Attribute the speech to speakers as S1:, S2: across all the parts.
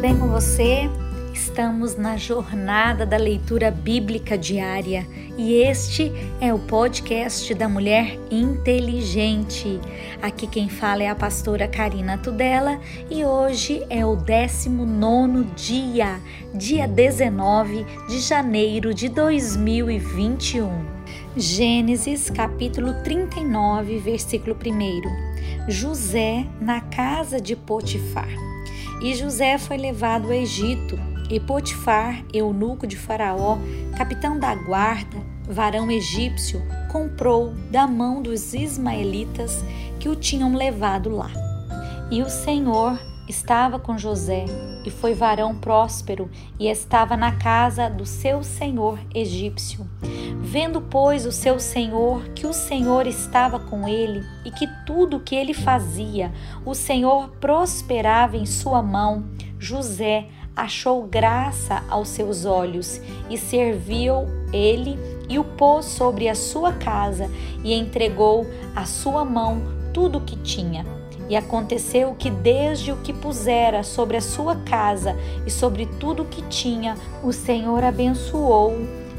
S1: bem com você? Estamos na jornada da leitura bíblica diária e este é o podcast da Mulher Inteligente. Aqui quem fala é a pastora Karina Tudela e hoje é o 19 dia, dia 19 de janeiro de 2021. Gênesis capítulo 39, versículo 1. José na casa de Potifar. E José foi levado ao Egito, e Potifar, eunuco de Faraó, capitão da guarda, varão egípcio, comprou da mão dos ismaelitas que o tinham levado lá. E o Senhor estava com José, e foi varão próspero, e estava na casa do seu senhor egípcio. Vendo, pois, o seu senhor que o Senhor estava com ele e que tudo o que ele fazia, o Senhor prosperava em sua mão, José achou graça aos seus olhos e serviu ele e o pôs sobre a sua casa e entregou à sua mão tudo o que tinha. E aconteceu que, desde o que pusera sobre a sua casa e sobre tudo o que tinha, o Senhor abençoou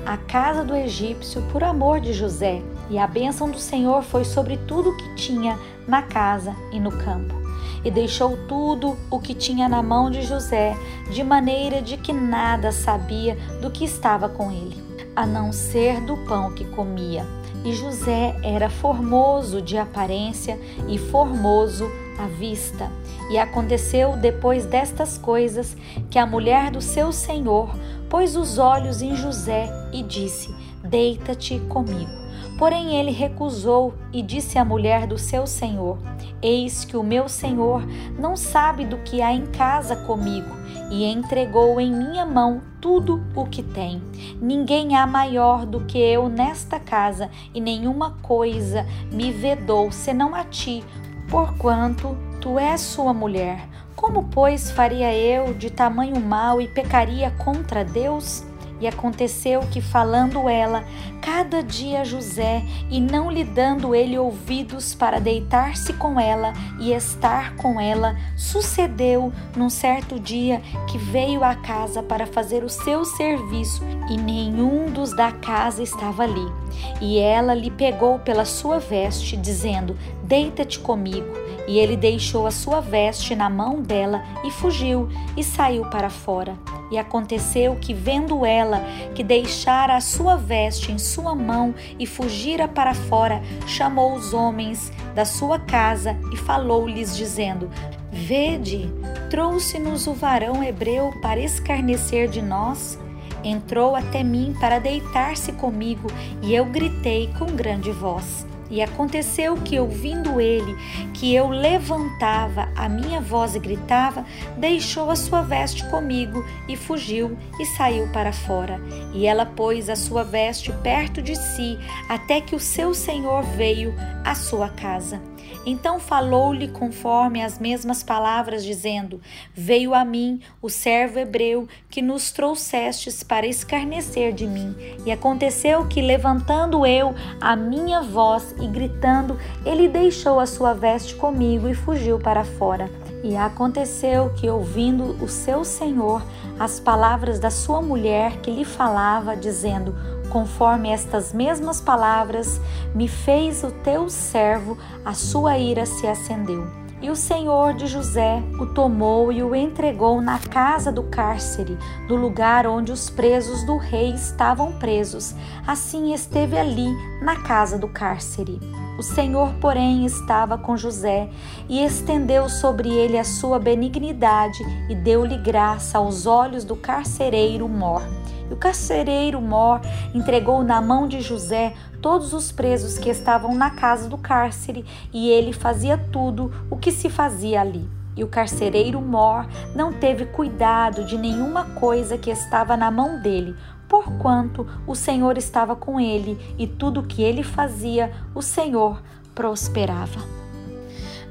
S1: a casa do egípcio por amor de José. E a bênção do Senhor foi sobre tudo o que tinha na casa e no campo. E deixou tudo o que tinha na mão de José, de maneira de que nada sabia do que estava com ele, a não ser do pão que comia. E José era formoso de aparência e formoso à vista. E aconteceu depois destas coisas que a mulher do seu senhor pôs os olhos em José e disse: Deita-te comigo. Porém ele recusou e disse à mulher do seu senhor: Eis que o meu senhor não sabe do que há em casa comigo, e entregou em minha mão tudo o que tem. Ninguém há maior do que eu nesta casa, e nenhuma coisa me vedou senão a ti, porquanto tu és sua mulher. Como, pois, faria eu de tamanho mal e pecaria contra Deus? E aconteceu que, falando ela cada dia a José, e não lhe dando ele ouvidos para deitar-se com ela e estar com ela, sucedeu num certo dia que veio à casa para fazer o seu serviço, e nenhum dos da casa estava ali. E ela lhe pegou pela sua veste, dizendo: Deita-te comigo. E ele deixou a sua veste na mão dela e fugiu e saiu para fora. E aconteceu que, vendo ela que deixara a sua veste em sua mão e fugira para fora, chamou os homens da sua casa e falou-lhes, dizendo: Vede, trouxe-nos o varão hebreu para escarnecer de nós. Entrou até mim para deitar-se comigo, e eu gritei com grande voz. E aconteceu que, ouvindo ele que eu levantava a minha voz e gritava, deixou a sua veste comigo e fugiu e saiu para fora. E ela pôs a sua veste perto de si, até que o seu senhor veio à sua casa. Então falou-lhe conforme as mesmas palavras, dizendo: Veio a mim o servo hebreu que nos trouxestes para escarnecer de mim. E aconteceu que, levantando eu a minha voz e gritando, ele deixou a sua veste comigo e fugiu para fora. E aconteceu que, ouvindo o seu senhor as palavras da sua mulher que lhe falava, dizendo: conforme estas mesmas palavras me fez o teu servo, a sua ira se acendeu. E o Senhor de José o tomou e o entregou na casa do cárcere, do lugar onde os presos do rei estavam presos. Assim esteve ali, na casa do cárcere. O Senhor, porém, estava com José e estendeu sobre ele a sua benignidade e deu-lhe graça aos olhos do carcereiro Mor. E o carcereiro Mor entregou na mão de José todos os presos que estavam na casa do cárcere, e ele fazia tudo o que se fazia ali. E o carcereiro Mor não teve cuidado de nenhuma coisa que estava na mão dele, porquanto o Senhor estava com ele, e tudo o que ele fazia, o Senhor prosperava.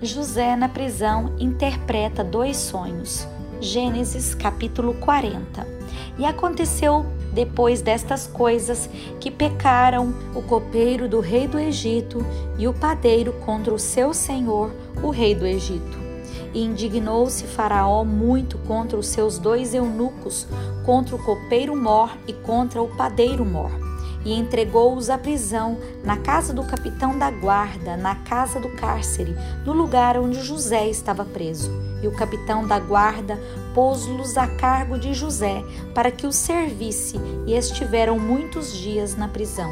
S1: José na prisão interpreta dois sonhos. Gênesis capítulo 40. E aconteceu depois destas coisas que pecaram o copeiro do rei do Egito e o padeiro contra o seu senhor, o rei do Egito. E indignou-se Faraó muito contra os seus dois eunucos, contra o copeiro Mor e contra o padeiro Mor e entregou-os à prisão na casa do capitão da guarda, na casa do cárcere, no lugar onde José estava preso. E o capitão da guarda pôs-los a cargo de José para que o servisse, e estiveram muitos dias na prisão.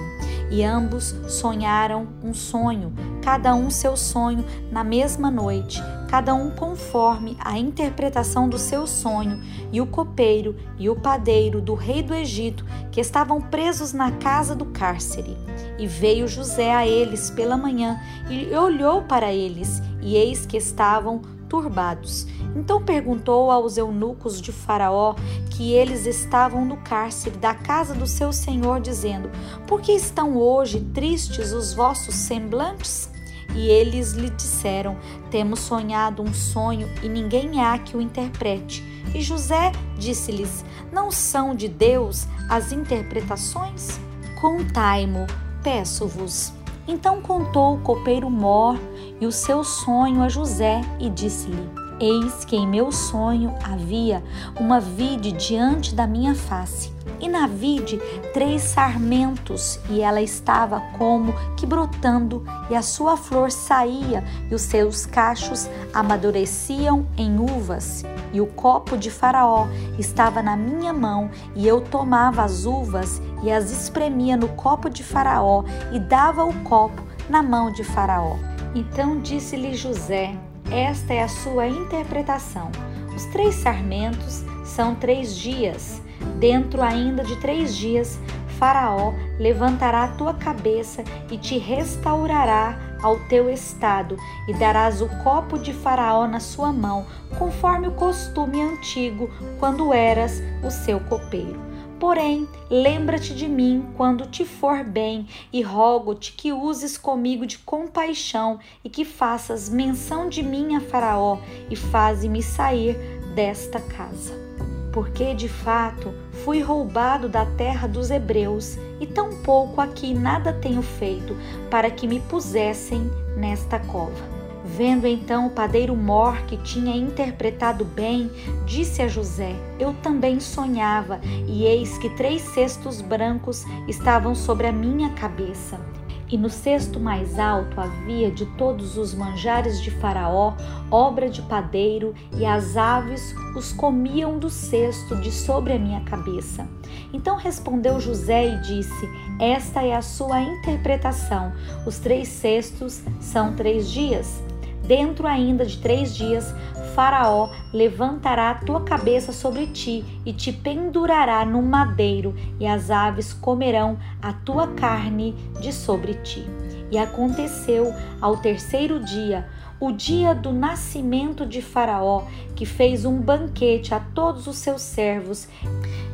S1: E ambos sonharam um sonho, cada um seu sonho, na mesma noite, cada um conforme a interpretação do seu sonho, e o copeiro e o padeiro do rei do Egito, que estavam presos na casa do cárcere. E veio José a eles pela manhã e olhou para eles, e eis que estavam turbados. Então perguntou aos eunucos de Faraó que eles estavam no cárcere da casa do seu senhor, dizendo: Por que estão hoje tristes os vossos semblantes? E eles lhe disseram: Temos sonhado um sonho e ninguém há que o interprete. E José disse-lhes: Não são de Deus as interpretações? Contai-mo, peço-vos. Então contou o copeiro Mor e o seu sonho a José e disse-lhe: Eis que em meu sonho havia uma vide diante da minha face, e na vide três sarmentos, e ela estava como que brotando, e a sua flor saía, e os seus cachos amadureciam em uvas. E o copo de Faraó estava na minha mão, e eu tomava as uvas e as espremia no copo de Faraó, e dava o copo na mão de Faraó. Então disse-lhe José: esta é a sua interpretação. Os três sarmentos são três dias. Dentro ainda de três dias, Faraó levantará a tua cabeça e te restaurará ao teu estado, e darás o copo de Faraó na sua mão, conforme o costume antigo, quando eras o seu copeiro. Porém, lembra-te de mim quando te for bem, e rogo-te que uses comigo de compaixão e que faças menção de mim a Faraó e faze-me sair desta casa. Porque de fato fui roubado da terra dos hebreus, e tampouco aqui nada tenho feito para que me pusessem nesta cova. Vendo então o padeiro Mor que tinha interpretado bem, disse a José: Eu também sonhava, e eis que três cestos brancos estavam sobre a minha cabeça. E no cesto mais alto havia de todos os manjares de Faraó, obra de padeiro, e as aves os comiam do cesto de sobre a minha cabeça. Então respondeu José e disse: Esta é a sua interpretação. Os três cestos são três dias. Dentro ainda de três dias, Faraó levantará a tua cabeça sobre ti e te pendurará no madeiro, e as aves comerão a tua carne de sobre ti. E aconteceu ao terceiro dia, o dia do nascimento de Faraó, que fez um banquete a todos os seus servos,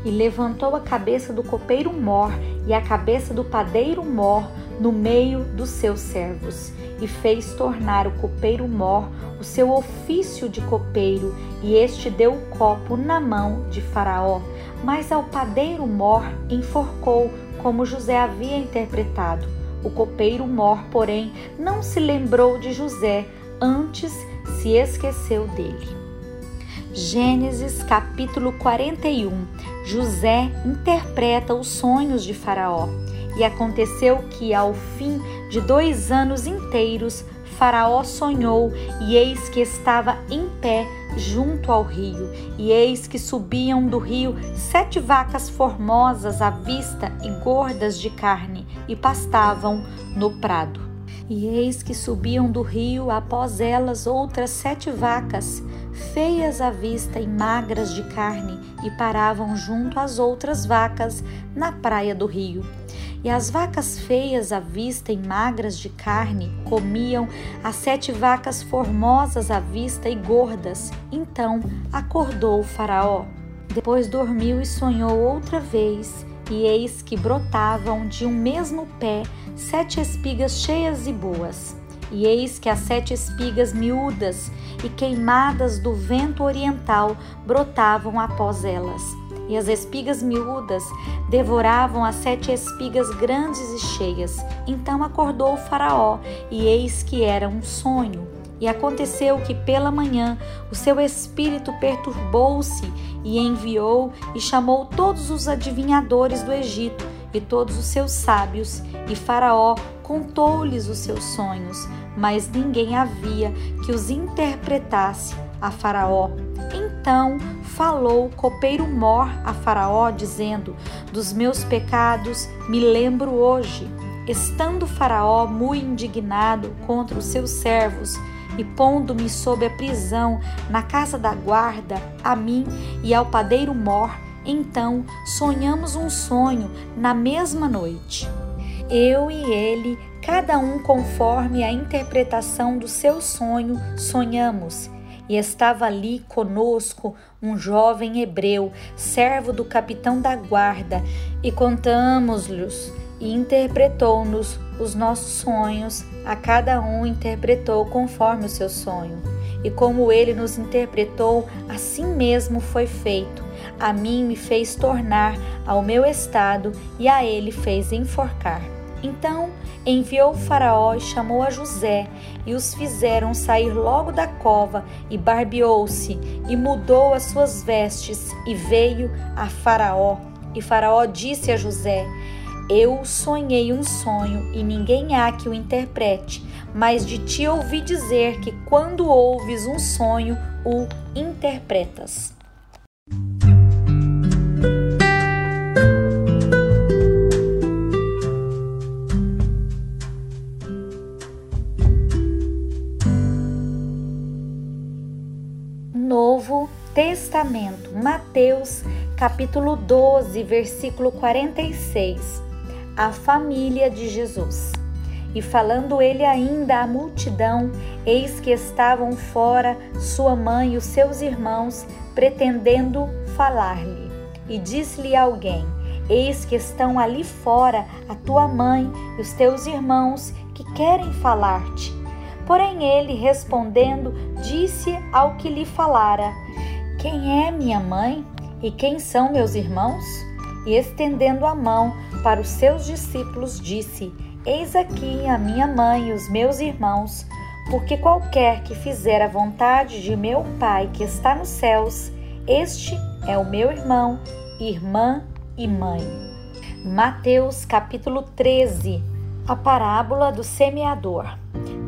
S1: e levantou a cabeça do copeiro Mor e a cabeça do padeiro Mor no meio dos seus servos e fez tornar o copeiro Mor o seu ofício de copeiro, e este deu o copo na mão de Faraó. Mas ao padeiro Mor enforcou, como José havia interpretado. O copeiro Mor, porém, não se lembrou de José, antes se esqueceu dele. Gênesis capítulo 41 José interpreta os sonhos de Faraó. E aconteceu que, ao fim de dois anos inteiros, Faraó sonhou, e eis que estava em pé junto ao rio, e eis que subiam do rio sete vacas formosas à vista e gordas de carne, e pastavam no prado. E eis que subiam do rio após elas outras sete vacas, feias à vista e magras de carne, e paravam junto às outras vacas na praia do rio. E as vacas feias à vista e magras de carne comiam as sete vacas formosas à vista e gordas. Então acordou o Faraó. Depois dormiu e sonhou outra vez, e eis que brotavam de um mesmo pé sete espigas cheias e boas. E eis que as sete espigas miúdas e queimadas do vento oriental brotavam após elas e as espigas miúdas devoravam as sete espigas grandes e cheias. Então acordou o Faraó, e eis que era um sonho. E aconteceu que pela manhã o seu espírito perturbou-se e enviou e chamou todos os adivinhadores do Egito e todos os seus sábios, e Faraó contou-lhes os seus sonhos, mas ninguém havia que os interpretasse a Faraó. Então falou o copeiro Mor a Faraó, dizendo: Dos meus pecados me lembro hoje. Estando Faraó muito indignado contra os seus servos, e pondo-me sob a prisão na casa da guarda, a mim e ao padeiro Mor, então sonhamos um sonho na mesma noite. Eu e ele, cada um conforme a interpretação do seu sonho, sonhamos. E estava ali conosco um jovem hebreu, servo do capitão da guarda, e contamos-lhes e interpretou-nos os nossos sonhos, a cada um interpretou conforme o seu sonho. E como ele nos interpretou, assim mesmo foi feito. A mim me fez tornar ao meu estado e a ele fez enforcar. Então enviou Faraó e chamou a José, e os fizeram sair logo da cova, e barbeou-se, e mudou as suas vestes, e veio a Faraó. E Faraó disse a José: eu sonhei um sonho e ninguém há que o interprete, mas de ti ouvi dizer que quando ouves um sonho, o interpretas. Testamento, Mateus, capítulo 12, versículo 46 a família de Jesus. E falando ele ainda à multidão, eis que estavam fora sua mãe e os seus irmãos, pretendendo falar-lhe. E disse-lhe alguém: Eis que estão ali fora a tua mãe e os teus irmãos que querem falar-te. Porém, ele respondendo, disse ao que lhe falara: Quem é minha mãe e quem são meus irmãos? E estendendo a mão, para os seus discípulos, disse: Eis aqui a minha mãe e os meus irmãos, porque qualquer que fizer a vontade de meu Pai que está nos céus, este é o meu irmão, irmã e mãe. Mateus capítulo 13 A parábola do semeador.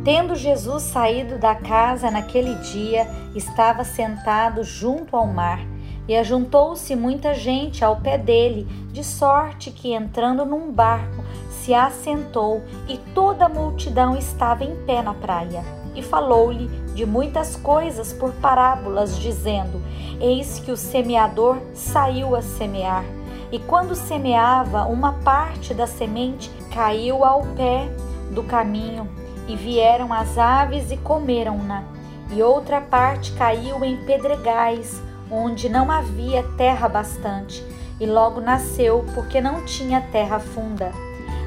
S1: Tendo Jesus saído da casa naquele dia, estava sentado junto ao mar e ajuntou-se muita gente ao pé dele, de sorte que, entrando num barco, se assentou e toda a multidão estava em pé na praia. E falou-lhe de muitas coisas por parábolas, dizendo: Eis que o semeador saiu a semear. E quando semeava, uma parte da semente caiu ao pé do caminho, e vieram as aves e comeram-na. E outra parte caiu em pedregais, onde não havia terra bastante, e logo nasceu porque não tinha terra funda.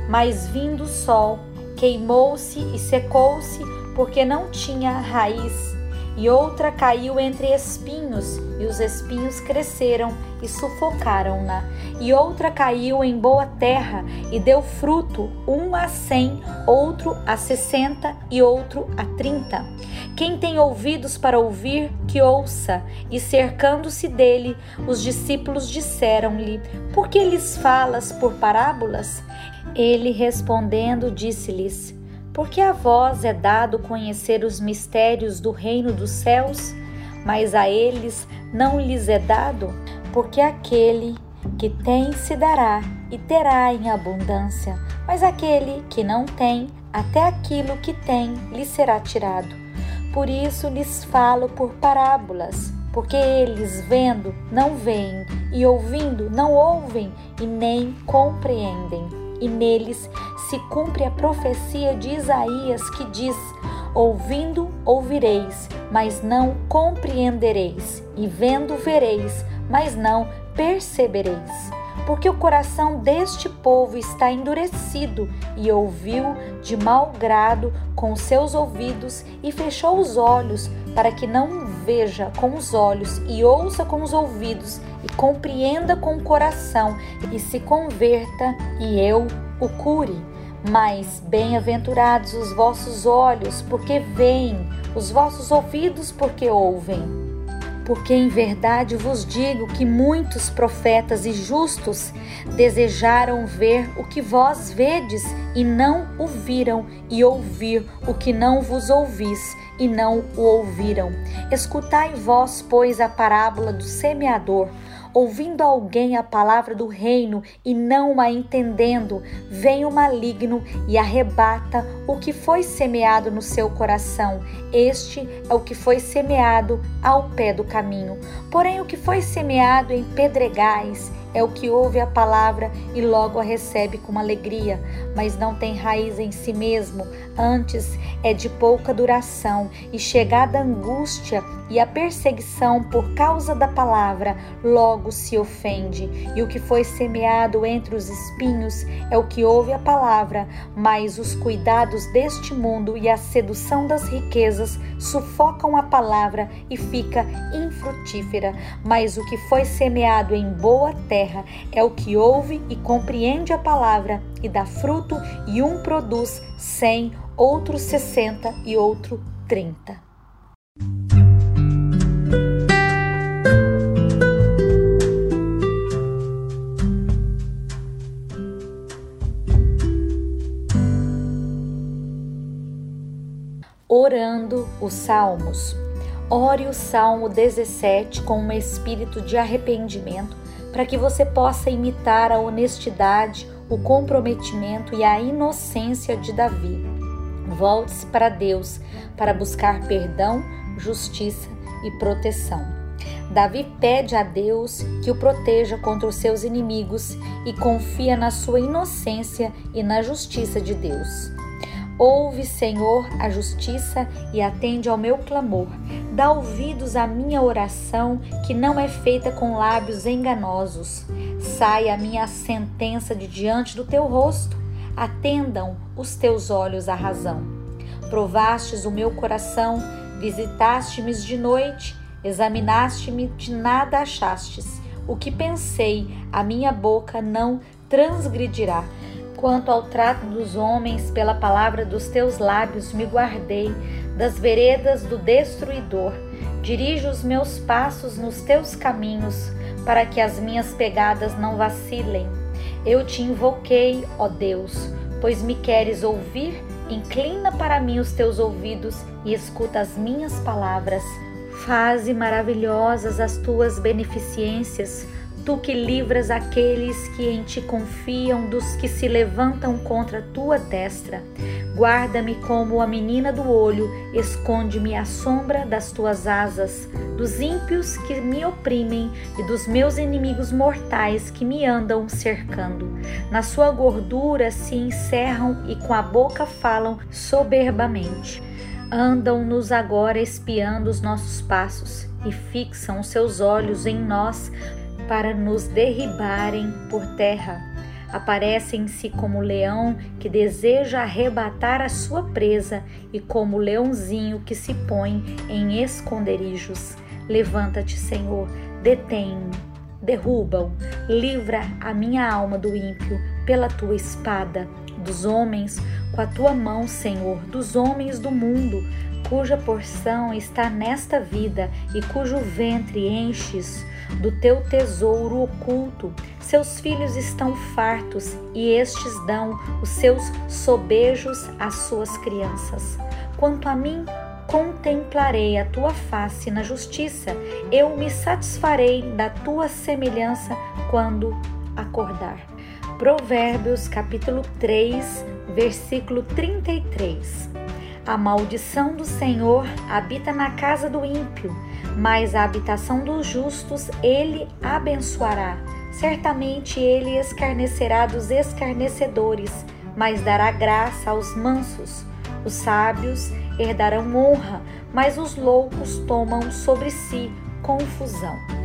S1: Mas vindo o sol, queimou-se e secou-se porque não tinha raiz. E outra caiu entre espinhos, e os espinhos cresceram e sufocaram-na. E outra caiu em boa terra e deu fruto, um a cem, outro a sessenta e outro a trinta. Quem tem ouvidos para ouvir, que ouça. E cercando-se dele, os discípulos disseram-lhe: Por que lhes falas por parábolas? Ele respondendo, disse-lhes: Porque a vós é dado conhecer os mistérios do reino dos céus, mas a eles não lhes é dado, porque aquele que tem se dará e terá em abundância, mas aquele que não tem, até aquilo que tem lhe será tirado. Por isso lhes falo por parábolas, porque eles, vendo, não veem, e ouvindo, não ouvem e nem compreendem. E neles se cumpre a profecia de Isaías que diz: Ouvindo, ouvireis, mas não compreendereis, e vendo, vereis, mas não percebereis. Porque o coração deste povo está endurecido e ouviu de mau grado com seus ouvidos e fechou os olhos para que não veja com os olhos e ouça com os ouvidos e compreenda com o coração e se converta e eu o cure. Mas bem-aventurados os vossos olhos, porque veem, os vossos ouvidos, porque ouvem. Porque em verdade vos digo que muitos profetas e justos desejaram ver o que vós vedes e não o viram, e ouvir o que não vos ouvis e não o ouviram. Escutai vós, pois, a parábola do semeador ouvindo alguém a palavra do reino e não a entendendo, vem o maligno e arrebata o que foi semeado no seu coração. Este é o que foi semeado ao pé do caminho. Porém, o que foi semeado em pedregais é o que ouve a palavra e logo a recebe com alegria, mas não tem raiz em si mesmo, antes é de pouca duração, e chegada a angústia e a perseguição por causa da palavra, logo se ofende. E o que foi semeado entre os espinhos é o que ouve a palavra, mas os cuidados deste mundo e a sedução das riquezas sufocam a palavra e fica infrutífera. Mas o que foi semeado em boa terra, terra é o que ouve e compreende a palavra e dá fruto, e um produz cem, outro sessenta e outro trinta. Orando os Salmos. Ore o Salmo 17 com um espírito de arrependimento para que você possa imitar a honestidade, o comprometimento e a inocência de Davi. Volte-se para Deus para buscar perdão, justiça e proteção. Davi pede a Deus que o proteja contra os seus inimigos e confia na sua inocência e na justiça de Deus. Ouve, Senhor, a justiça e atende ao meu clamor. Dá ouvidos à minha oração, que não é feita com lábios enganosos. Sai a minha sentença de diante do teu rosto. Atendam os teus olhos à razão. Provastes o meu coração, visitaste-me de noite, examinaste-me, de nada achastes. O que pensei, a minha boca não transgredirá Quanto ao trato dos homens, pela palavra dos teus lábios me guardei das veredas do destruidor. Dirijo os meus passos nos teus caminhos, para que as minhas pegadas não vacilem. Eu te invoquei, ó Deus, pois me queres ouvir. Inclina para mim os teus ouvidos e escuta as minhas palavras. Faze maravilhosas as tuas beneficências Tu que livras aqueles que em ti confiam dos que se levantam contra a tua destra. Guarda-me como a menina do olho, esconde-me à sombra das tuas asas, dos ímpios que me oprimem e dos meus inimigos mortais que me andam cercando. Na sua gordura se encerram e com a boca falam soberbamente. Andam-nos agora espiando os nossos passos e fixam seus olhos em nós para nos derribarem por terra. Aparecem-se como leão que deseja arrebatar a sua presa e como leãozinho que se põe em esconderijos. Levanta-te, Senhor, detém-me, derruba-o, livra a minha alma do ímpio pela tua espada, dos homens com a tua mão, Senhor, dos homens do mundo, cuja porção está nesta vida e cujo ventre enches do teu tesouro oculto. Seus filhos estão fartos e estes dão os seus sobejos às suas crianças. Quanto a mim, contemplarei a tua face na justiça, eu me satisfarei da tua semelhança quando acordar. Provérbios capítulo 3, versículo 33. A maldição do Senhor habita na casa do ímpio, mas a habitação dos justos ele abençoará. Certamente ele escarnecerá dos escarnecedores, mas dará graça aos mansos. Os sábios herdarão honra, mas os loucos tomam sobre si confusão.